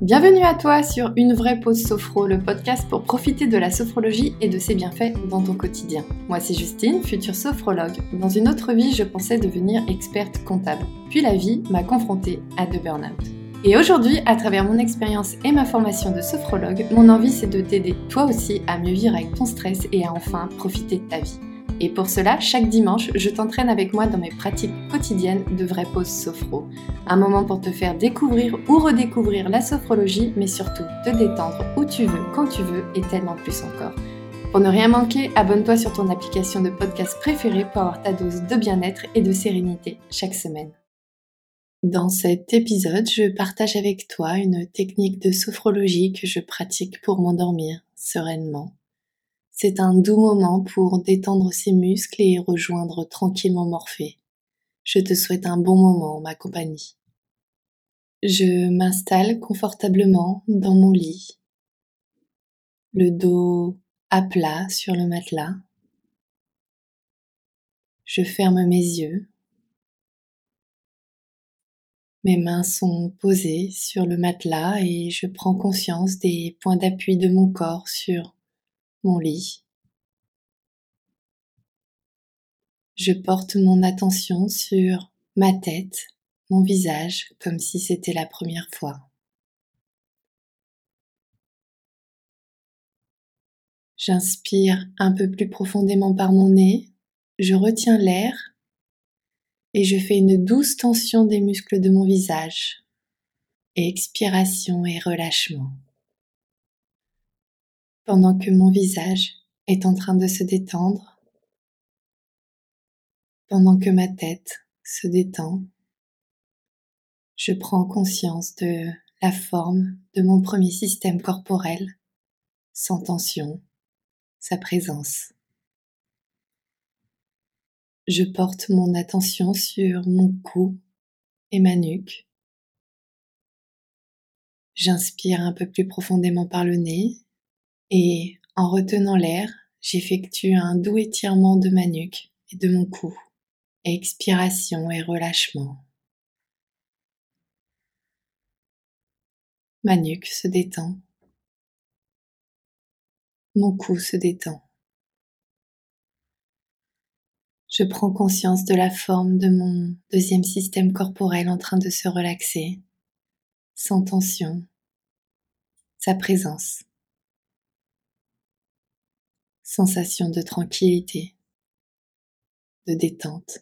Bienvenue à toi sur Une vraie pause sophro, le podcast pour profiter de la sophrologie et de ses bienfaits dans ton quotidien. Moi c'est Justine, future sophrologue. Dans une autre vie, je pensais devenir experte comptable. Puis la vie m'a confrontée à de burn-out. Et aujourd'hui, à travers mon expérience et ma formation de sophrologue, mon envie c'est de t'aider toi aussi à mieux vivre avec ton stress et à enfin profiter de ta vie. Et pour cela, chaque dimanche, je t'entraîne avec moi dans mes pratiques quotidiennes de vraie pause sophro. Un moment pour te faire découvrir ou redécouvrir la sophrologie, mais surtout te détendre où tu veux, quand tu veux et tellement plus encore. Pour ne rien manquer, abonne-toi sur ton application de podcast préférée pour avoir ta dose de bien-être et de sérénité chaque semaine. Dans cet épisode, je partage avec toi une technique de sophrologie que je pratique pour m'endormir sereinement c'est un doux moment pour détendre ses muscles et rejoindre tranquillement Morphée. Je te souhaite un bon moment en ma compagnie. Je m'installe confortablement dans mon lit, le dos à plat sur le matelas. Je ferme mes yeux. Mes mains sont posées sur le matelas et je prends conscience des points d'appui de mon corps sur lit. Je porte mon attention sur ma tête, mon visage, comme si c'était la première fois. J'inspire un peu plus profondément par mon nez, je retiens l'air et je fais une douce tension des muscles de mon visage. expiration et relâchement pendant que mon visage est en train de se détendre, pendant que ma tête se détend, je prends conscience de la forme de mon premier système corporel, sans tension, sa présence. Je porte mon attention sur mon cou et ma nuque. J'inspire un peu plus profondément par le nez et en retenant l'air, j'effectue un doux étirement de ma nuque et de mon cou. Expiration et relâchement. Ma nuque se détend. Mon cou se détend. Je prends conscience de la forme de mon deuxième système corporel en train de se relaxer, sans tension, sa présence sensation de tranquillité, de détente.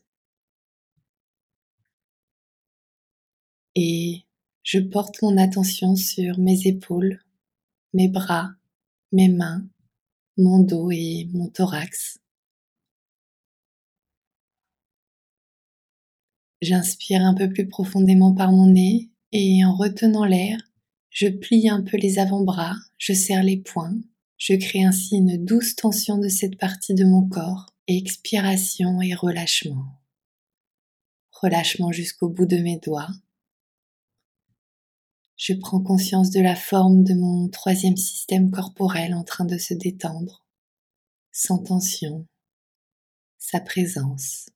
Et je porte mon attention sur mes épaules, mes bras, mes mains, mon dos et mon thorax. J'inspire un peu plus profondément par mon nez et en retenant l'air, je plie un peu les avant-bras, je serre les poings je crée ainsi une douce tension de cette partie de mon corps, expiration et relâchement. Relâchement jusqu'au bout de mes doigts. Je prends conscience de la forme de mon troisième système corporel en train de se détendre, sans tension, sa présence.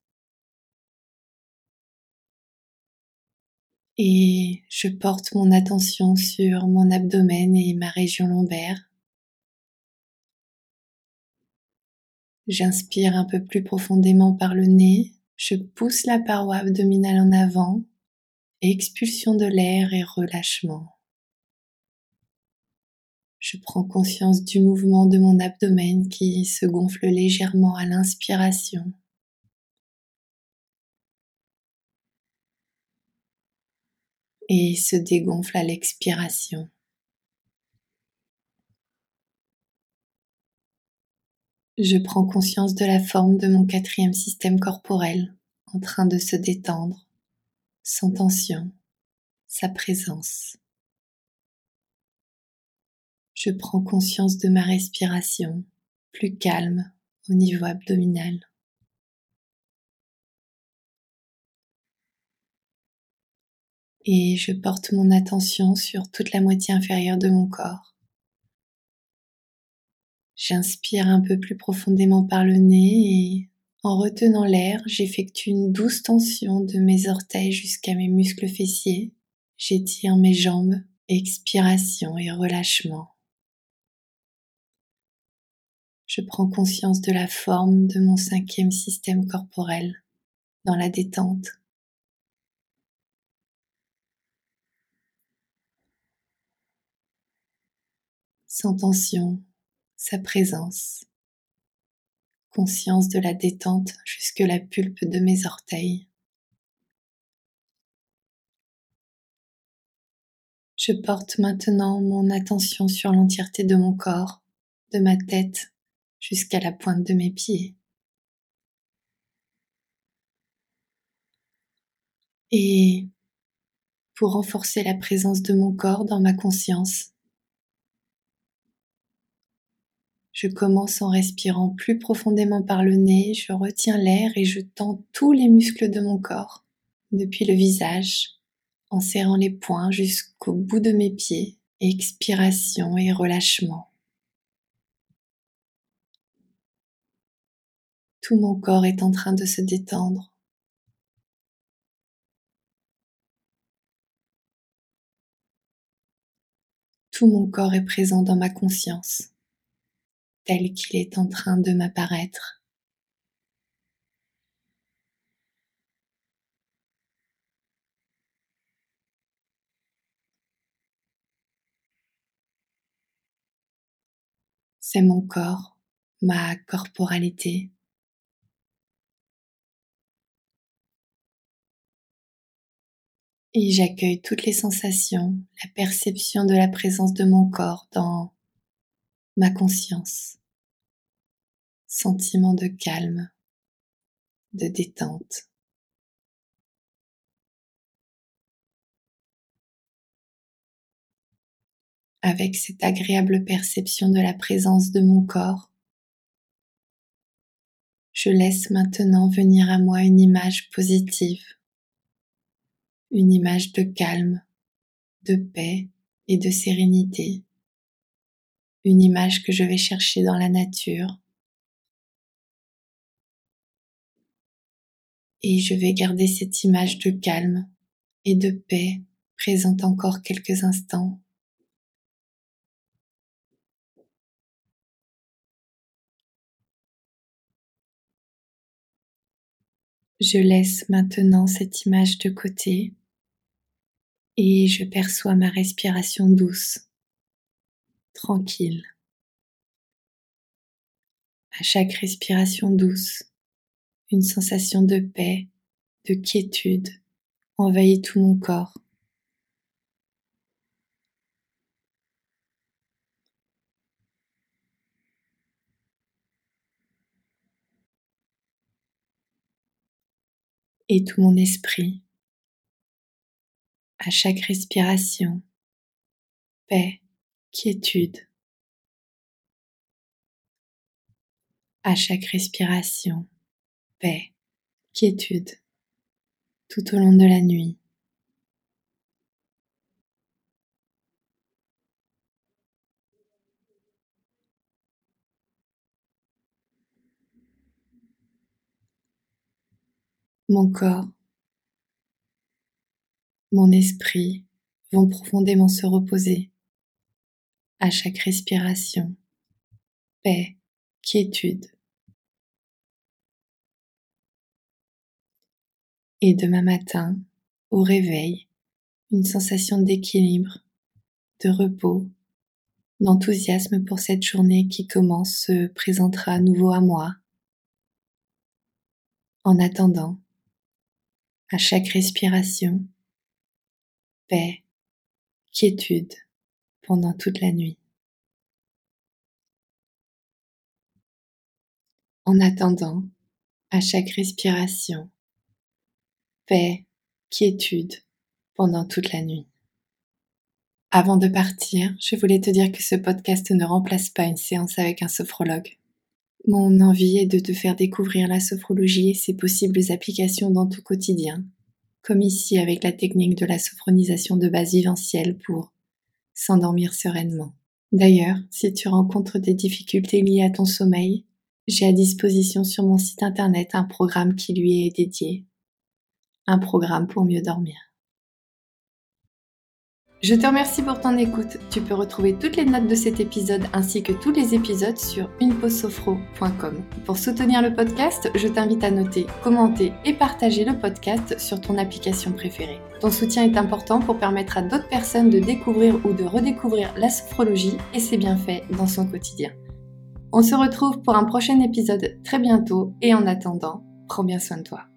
Et je porte mon attention sur mon abdomen et ma région lombaire J'inspire un peu plus profondément par le nez, je pousse la paroi abdominale en avant, expulsion de l'air et relâchement. Je prends conscience du mouvement de mon abdomen qui se gonfle légèrement à l'inspiration. Et se dégonfle à l'expiration. Je prends conscience de la forme de mon quatrième système corporel en train de se détendre, sans tension, sa présence. Je prends conscience de ma respiration, plus calme au niveau abdominal. Et je porte mon attention sur toute la moitié inférieure de mon corps J'inspire un peu plus profondément par le nez et en retenant l'air, j'effectue une douce tension de mes orteils jusqu'à mes muscles fessiers. J'étire mes jambes, expiration et relâchement. Je prends conscience de la forme de mon cinquième système corporel dans la détente. Sans tension, sa présence. Conscience de la détente jusque la pulpe de mes orteils. Je porte maintenant mon attention sur l'entièreté de mon corps, de ma tête jusqu'à la pointe de mes pieds. Et pour renforcer la présence de mon corps dans ma conscience, je commence en respirant plus profondément par le nez, je retiens l'air et je tends tous les muscles de mon corps, depuis le visage en serrant les poings jusqu'au bout de mes pieds, expiration et relâchement. Tout mon corps est en train de se détendre. Tout mon corps est présent dans ma conscience, tel qu'il est en train de m'apparaître. c'est mon corps, ma corporalité. Et j'accueille toutes les sensations, la perception de la présence de mon corps dans ma conscience. Sentiment de calme, de détente. avec cette agréable perception de la présence de mon corps. Je laisse maintenant venir à moi une image positive, une image de calme, de paix et de sérénité, une image que je vais chercher dans la nature. Et je vais garder cette image de calme et de paix présente encore quelques instants Je laisse maintenant cette image de côté et je perçois ma respiration douce, tranquille. À chaque respiration douce, une sensation de paix, de quiétude envahit tout mon corps. et tout mon esprit. À chaque respiration, paix, quiétude. À chaque respiration, paix, quiétude, tout au long de la nuit. mon corps, mon esprit vont profondément se reposer à chaque respiration. Paix, quiétude. Et demain matin, au réveil, une sensation d'équilibre, de repos, d'enthousiasme pour cette journée qui commence se présentera à nouveau à moi. En attendant, à chaque respiration, paix, quiétude pendant toute la nuit. En attendant, à chaque respiration, paix, quiétude pendant toute la nuit. Avant de partir, je voulais te dire que ce podcast ne remplace pas une séance avec un sophrologue. Mon envie est de te faire découvrir la sophrologie et ses possibles applications dans ton quotidien, comme ici avec la technique de la sophronisation de base viventielle pour s'endormir sereinement. D'ailleurs, si tu rencontres des difficultés liées à ton sommeil, j'ai à disposition sur mon site internet un programme qui lui est dédié. Un programme pour mieux dormir. Je te remercie pour ton écoute. Tu peux retrouver toutes les notes de cet épisode ainsi que tous les épisodes sur unepausesofro.com. Pour soutenir le podcast, je t'invite à noter, commenter et partager le podcast sur ton application préférée. Ton soutien est important pour permettre à d'autres personnes de découvrir ou de redécouvrir la sophrologie et ses bienfaits dans son quotidien. On se retrouve pour un prochain épisode très bientôt et en attendant, prends bien soin de toi.